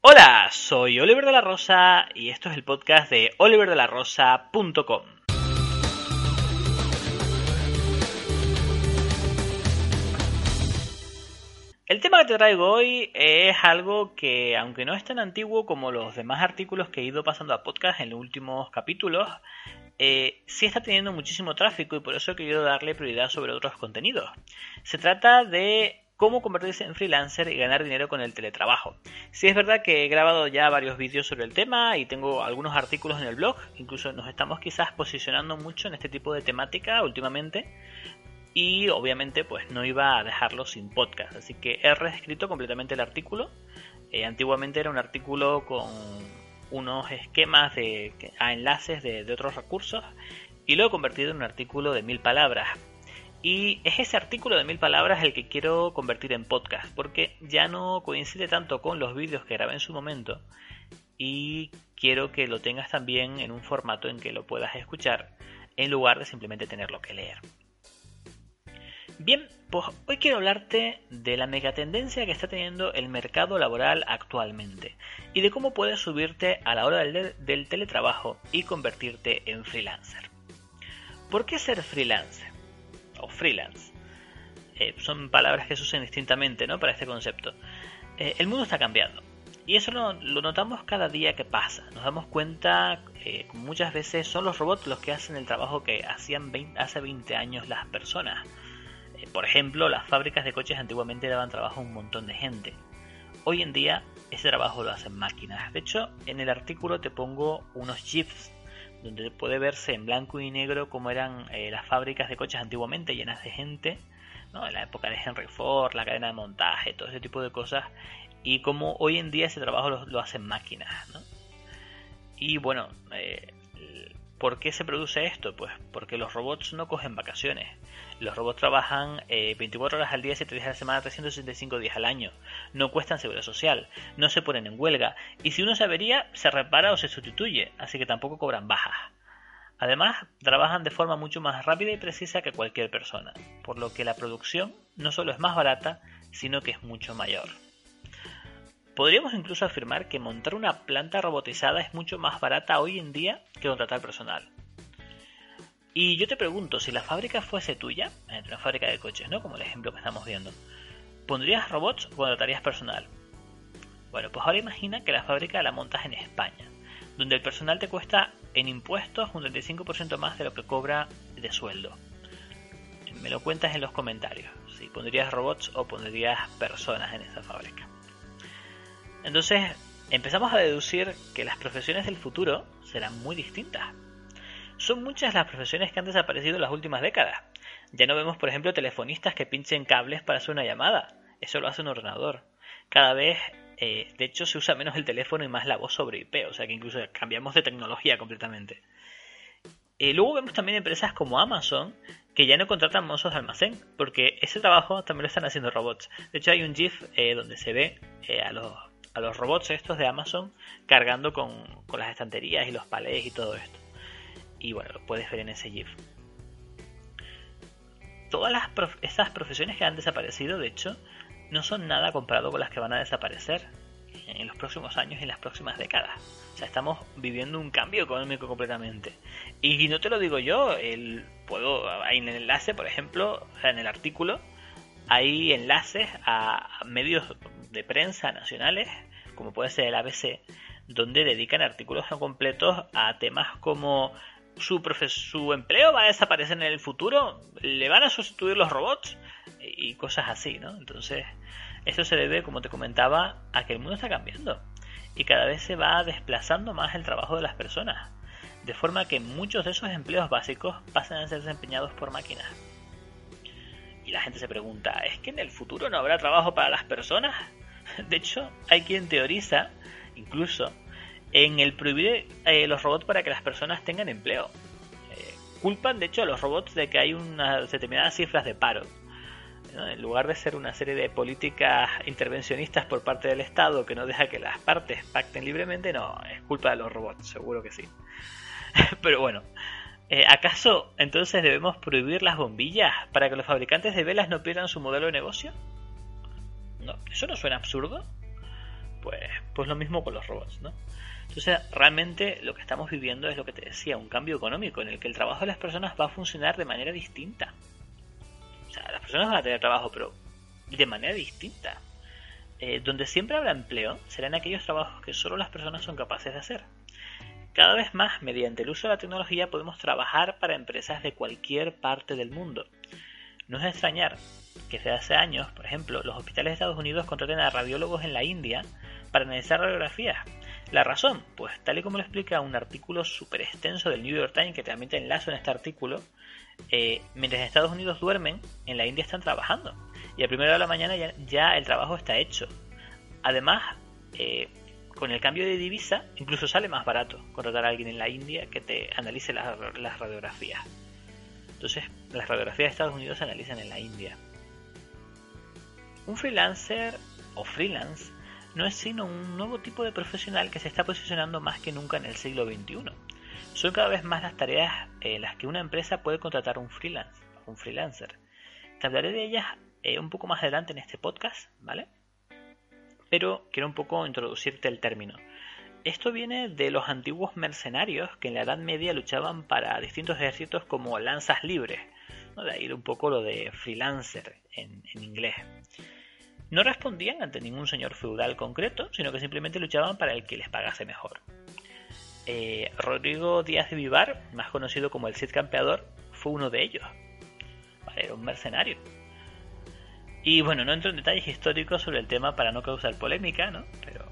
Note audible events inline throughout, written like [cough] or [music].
Hola, soy Oliver de la Rosa y esto es el podcast de oliverdelarosa.com. El tema que te traigo hoy es algo que, aunque no es tan antiguo como los demás artículos que he ido pasando a podcast en los últimos capítulos, eh, sí está teniendo muchísimo tráfico y por eso he querido darle prioridad sobre otros contenidos. Se trata de cómo convertirse en freelancer y ganar dinero con el teletrabajo. Si es verdad que he grabado ya varios vídeos sobre el tema y tengo algunos artículos en el blog, incluso nos estamos quizás posicionando mucho en este tipo de temática últimamente. Y obviamente pues no iba a dejarlo sin podcast, así que he reescrito completamente el artículo. Eh, antiguamente era un artículo con unos esquemas de, a enlaces de, de otros recursos. Y lo he convertido en un artículo de mil palabras y es ese artículo de mil palabras el que quiero convertir en podcast, porque ya no coincide tanto con los vídeos que grabé en su momento y quiero que lo tengas también en un formato en que lo puedas escuchar en lugar de simplemente tenerlo que leer. Bien, pues hoy quiero hablarte de la megatendencia que está teniendo el mercado laboral actualmente y de cómo puedes subirte a la hora del, teletrabajo y convertirte en freelancer. ¿Por qué ser freelancer? O freelance. Eh, son palabras que se usan distintamente ¿no? para este concepto. Eh, el mundo está cambiando. Y eso lo, notamos cada día que pasa. Nos damos cuenta, eh, muchas veces son los robots los que hacen el trabajo que hacían hace 20 años las personas. por ejemplo, las fábricas de coches antiguamente daban trabajo a un montón de gente. Hoy en día ese trabajo lo hacen máquinas. De hecho, en el artículo te pongo unos GIFs donde puede verse en blanco y negro cómo eran eh, las fábricas de coches antiguamente llenas de gente, ¿no? en la época de Henry Ford, la cadena de montaje, todo ese tipo de cosas, y cómo hoy en día ese trabajo lo, hacen máquinas. Y bueno, eh, ¿por qué se produce esto? Pues porque los robots no cogen vacaciones. Los robots trabajan 24 eh, horas al día, 7 días a la semana, 365 días al año. No cuestan seguridad social, no se ponen en huelga. Y si uno se avería, se repara o se sustituye, así que tampoco cobran bajas. Además, trabajan de forma mucho más rápida y precisa que cualquier persona, por lo que la producción no solo es más barata, sino que es mucho mayor. Podríamos incluso afirmar que montar una planta robotizada es mucho más barata hoy en día que contratar personal. Y yo te pregunto, si la fábrica fuese tuya, una fábrica de coches, ¿no? Como el ejemplo que estamos viendo, ¿pondrías robots o contratarías personal? Bueno, pues ahora imagina que la fábrica la montas en España, donde el personal te cuesta en impuestos un 35% más de lo que cobra de sueldo. Me lo cuentas en los comentarios, si pondrías robots o pondrías personas en esa fábrica. Entonces, empezamos a deducir que las profesiones del futuro serán muy distintas son muchas las profesiones que han desaparecido en las últimas décadas. Ya no vemos, por ejemplo, telefonistas que pinchen cables para hacer una llamada. Eso lo hace un ordenador. Cada vez, eh, de hecho, se usa menos el teléfono y más la voz sobre IP, o sea que incluso cambiamos de tecnología completamente. Eh, luego vemos también empresas como Amazon que ya no contratan mozos de almacén, porque ese trabajo también lo están haciendo robots. De hecho, hay un GIF eh, donde se ve a, los, a los robots estos de Amazon cargando con, con las estanterías y los palés y todo esto y bueno, lo puedes ver en ese GIF. Todas las estas profesiones que han desaparecido, de hecho, no son nada comparado con las que van a desaparecer en los próximos años y en las próximas décadas. O sea, estamos viviendo un cambio económico completamente. Y no te lo digo yo, el, puedo, en el enlace, por ejemplo, en el artículo, hay enlaces a medios de prensa nacionales, como puede ser el ABC, donde dedican artículos completos a temas como su, empleo va a desaparecer en el futuro, le van a sustituir los robots y cosas así, ¿no? Entonces, eso se debe, como te comentaba, a que el mundo está cambiando y cada vez se va desplazando más el trabajo de las personas, de forma que muchos de esos empleos básicos pasan a ser desempeñados por máquinas. Y la gente se pregunta, ¿es que en el futuro no habrá trabajo para las personas? [laughs] De hecho, hay quien teoriza, incluso, en el prohibir eh, los robots para que las personas tengan empleo. Eh, culpan, de hecho, a los robots de que hay unas determinadas cifras de paro. En lugar de ser una serie de políticas intervencionistas por parte del Estado que no deja que las partes pacten libremente, no, es culpa de los robots, seguro que sí. [laughs] Pero bueno, eh, ¿acaso entonces debemos prohibir las bombillas para que los fabricantes de velas no pierdan su modelo de negocio? No, ¿Eso no suena absurdo? Pues, pues lo mismo con los robots, ¿no? Entonces, realmente lo que estamos viviendo es lo que te decía, un cambio económico en el que el trabajo de las personas va a funcionar de manera distinta. O sea, las personas van a tener trabajo, pero de manera distinta. Eh, donde siempre habrá empleo serán aquellos trabajos que solo las personas son capaces de hacer. Cada vez más, mediante el uso de la tecnología, podemos trabajar para empresas de cualquier parte del mundo. No es de extrañar que desde hace años, por ejemplo, los hospitales de Estados Unidos contraten a radiólogos en la India para analizar radiografías. La razón, pues tal y como lo explica un artículo súper extenso del New York Times, que también te enlazo en este artículo, eh, mientras en Estados Unidos duermen, en la India están trabajando. Y a primera hora de la mañana ya, el trabajo está hecho. Además, eh, con el cambio de divisa, incluso sale más barato contratar a alguien en la India que te analice las, radiografías. Entonces, las radiografías de Estados Unidos se analizan en la India. Un freelancer o freelance no es sino un nuevo tipo de profesional que se está posicionando más que nunca en el siglo XXI. Son cada vez más las tareas en las que una empresa puede contratar un freelance, un freelancer. Te hablaré de ellas eh, un poco más adelante en este podcast, ¿vale? Pero quiero un poco introducirte el término. Esto viene de los antiguos mercenarios que en la Edad Media luchaban para distintos ejércitos como lanzas libres, de ahí un poco lo de freelancer en, inglés. No respondían ante ningún señor feudal concreto, sino que simplemente luchaban para el que les pagase mejor. Eh, Rodrigo Díaz de Vivar, más conocido como el Cid Campeador, fue uno de ellos. era un mercenario y bueno, no entro en detalles históricos sobre el tema para no causar polémica, ¿no? Pero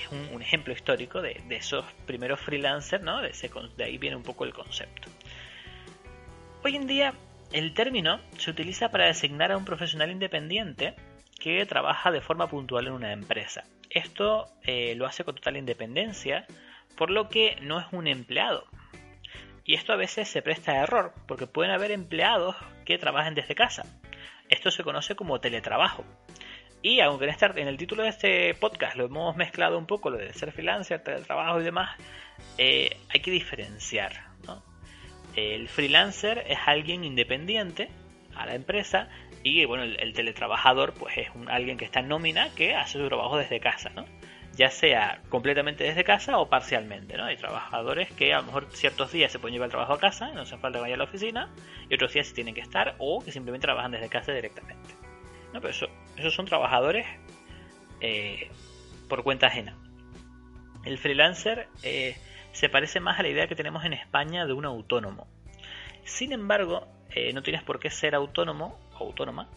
es un, ejemplo histórico de, esos primeros freelancers, ¿no? De, ahí viene un poco el concepto. Hoy en día, el término se utiliza para designar a un profesional independiente que trabaja de forma puntual en una empresa. Esto eh, lo hace con total independencia, por lo que no es un empleado. Y esto a veces se presta a error, porque pueden haber empleados que trabajen desde casa, esto se conoce como teletrabajo. Y aunque en, el título de este podcast lo hemos mezclado un poco, lo de ser freelancer, teletrabajo y demás, eh, hay que diferenciar. El freelancer es alguien independiente a la empresa y bueno, el, teletrabajador pues es un, alguien que está en nómina que hace su trabajo desde casa. ¿no? Ya sea completamente desde casa o parcialmente, ¿no? Hay trabajadores que a lo mejor ciertos días se pueden llevar el trabajo a casa, no hace falta que a la oficina, y otros días se tienen que estar o que simplemente trabajan desde casa directamente. No, pero eso, esos son trabajadores eh, por cuenta ajena. El freelancer eh, se parece más a la idea que tenemos en España de un autónomo. Sin embargo, eh, no tienes por qué ser autónomo o autónoma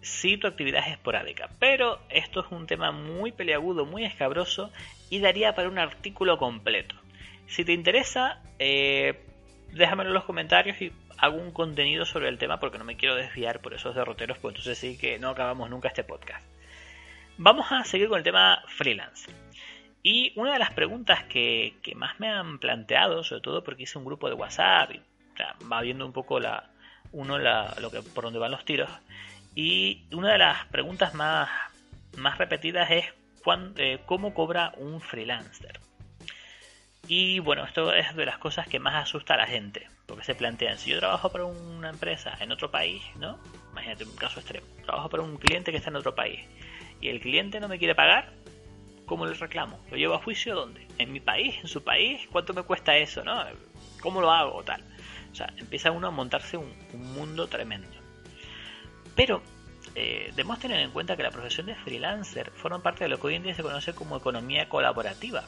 si tu actividad es esporádica. Pero esto es un tema muy peleagudo, muy escabroso y daría para un artículo completo. Si te interesa, eh, déjamelo en los comentarios y hago un contenido sobre el tema porque no me quiero desviar por esos derroteros, pues entonces sí que no acabamos nunca este podcast. Vamos a seguir con el tema freelance. Y una de las preguntas que, más me han planteado, sobre todo porque hice un grupo de WhatsApp y va viendo un poco la, uno lo que, por dónde van los tiros, y una de las preguntas más, más repetidas es eh, cómo cobra un freelancer. Y bueno, esto es de las cosas que más asusta a la gente, porque se plantean, si yo trabajo para una empresa en otro país, ¿no? Imagínate un caso extremo, trabajo para un cliente que está en otro país y el cliente no me quiere pagar, ¿cómo le reclamo? ¿Lo llevo a juicio dónde? ¿En mi país? ¿En su país? ¿Cuánto me cuesta eso? ¿no? ¿Cómo lo hago? Tal. O sea, empieza uno a montarse un mundo tremendo. Pero eh, debemos tener en cuenta que la profesión de freelancer forma parte de lo que hoy en día se conoce como economía colaborativa.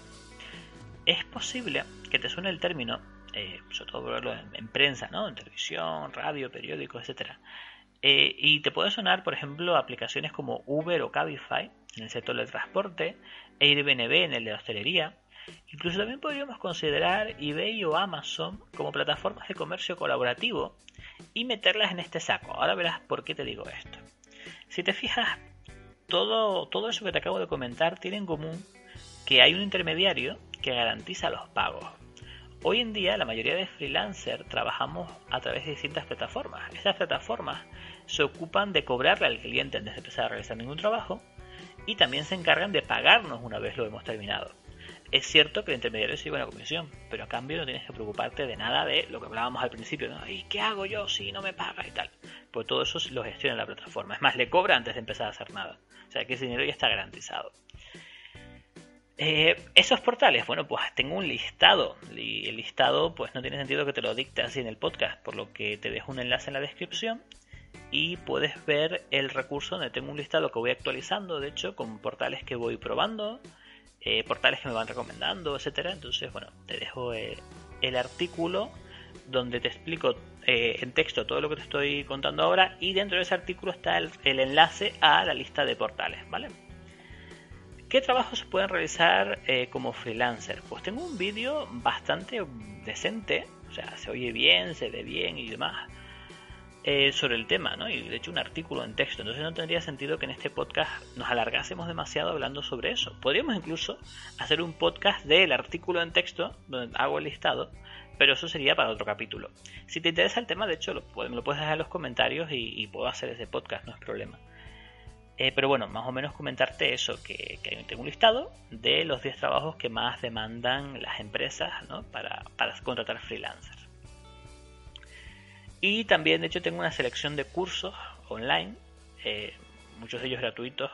Es posible que te suene el término, eh, sobre todo verlo en, prensa, ¿no? en televisión, radio, periódicos, etc. Eh, y te puede sonar, por ejemplo, aplicaciones como Uber o Cabify en el sector del transporte, Airbnb en el de hostelería. Incluso también podríamos considerar eBay o Amazon como plataformas de comercio colaborativo y meterlas en este saco. Ahora verás por qué te digo esto. Si te fijas, todo, todo eso que te acabo de comentar tiene en común que hay un intermediario que garantiza los pagos. Hoy en día la mayoría de freelancers trabajamos a través de distintas plataformas. Estas plataformas se ocupan de cobrarle al cliente antes de empezar a realizar ningún trabajo y también se encargan de pagarnos una vez lo hemos terminado. Es cierto que el intermediario lleva una comisión, pero a cambio no tienes que preocuparte de nada de lo que hablábamos al principio. ¿Y qué hago yo si no me paga y tal? Pues todo eso lo gestiona la plataforma. Es más, le cobra antes de empezar a hacer nada. O sea que ese dinero ya está garantizado. Eh, esos portales, bueno, pues tengo un listado. Y el listado, pues no tiene sentido que te lo dicte así en el podcast, por lo que te dejo un enlace en la descripción y puedes ver el recurso donde tengo un listado que voy actualizando, de hecho, con portales que voy probando, eh, portales que me van recomendando, etcétera. Entonces, bueno, te dejo eh, el artículo donde te explico eh, en texto todo lo que te estoy contando ahora y dentro de ese artículo está el, enlace a la lista de portales, ¿vale? ¿Qué trabajos se pueden realizar como freelancer? Pues tengo un vídeo bastante decente, o sea, se oye bien, se ve bien y demás eh, sobre el tema, ¿no? Y de hecho un artículo en texto. Entonces no tendría sentido que en este podcast nos alargásemos demasiado hablando sobre eso. Podríamos incluso hacer un podcast del artículo en texto, donde hago el listado, pero eso sería para otro capítulo. Si te interesa el tema, de hecho, lo, me lo puedes dejar en los comentarios y, puedo hacer ese podcast, no es problema. Eh, pero bueno, más o menos comentarte eso, que, que, tengo un listado de los 10 trabajos que más demandan las empresas ¿no? para, para contratar freelancers. Y también, de hecho, tengo una selección de cursos online, eh, muchos de ellos gratuitos,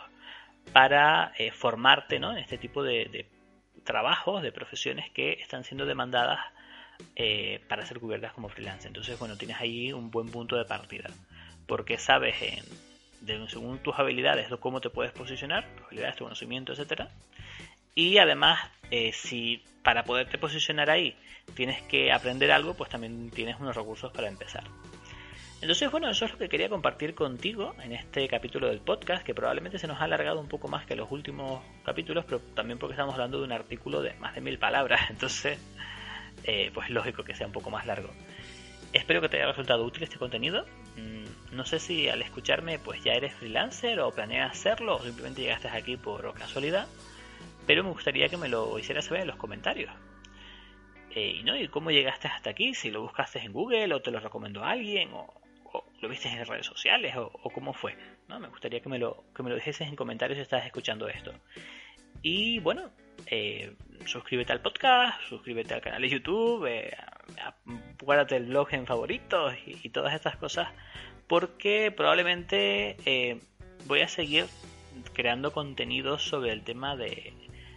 para eh, formarte ¿no? en este tipo de, trabajos, de profesiones que están siendo demandadas eh, para ser cubiertas como freelance. Entonces, bueno, tienes ahí un buen punto de partida, porque sabes de, según tus habilidades cómo te puedes posicionar, tus habilidades, tu conocimiento, etcétera. Y además, si para poderte posicionar ahí tienes que aprender algo, pues también tienes unos recursos para empezar. Entonces, bueno, eso es lo que quería compartir contigo en este capítulo del podcast, que probablemente se nos ha alargado un poco más que los últimos capítulos, pero también porque estamos hablando de un artículo de más de mil palabras, [laughs] entonces, eh, pues lógico que sea un poco más largo. Espero que te haya resultado útil este contenido. Mm, no sé si al escucharme pues ya eres freelancer o planeas hacerlo o simplemente llegaste aquí por casualidad, pero me gustaría que me lo hicieras saber en los comentarios. Eh, ¿no? ¿Y cómo llegaste hasta aquí? Si lo buscaste en Google o te lo recomendó alguien o, lo viste en redes sociales o, cómo fue. ¿no? Me gustaría que me, lo, que me lo en comentarios si estás escuchando esto. Y bueno, eh, suscríbete al podcast, suscríbete al canal de YouTube, eh, guárdate el blog en favoritos y, todas estas cosas porque probablemente eh, voy a seguir creando contenido sobre el tema de,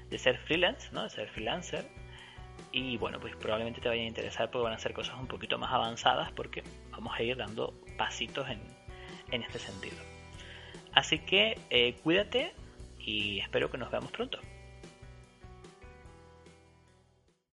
de ser freelance, ¿no? de ser freelancer y bueno, pues probablemente te vaya a interesar porque van a ser cosas un poquito más avanzadas porque vamos a ir dando pasitos en, en este sentido. Así que eh, cuídate y espero que nos veamos pronto.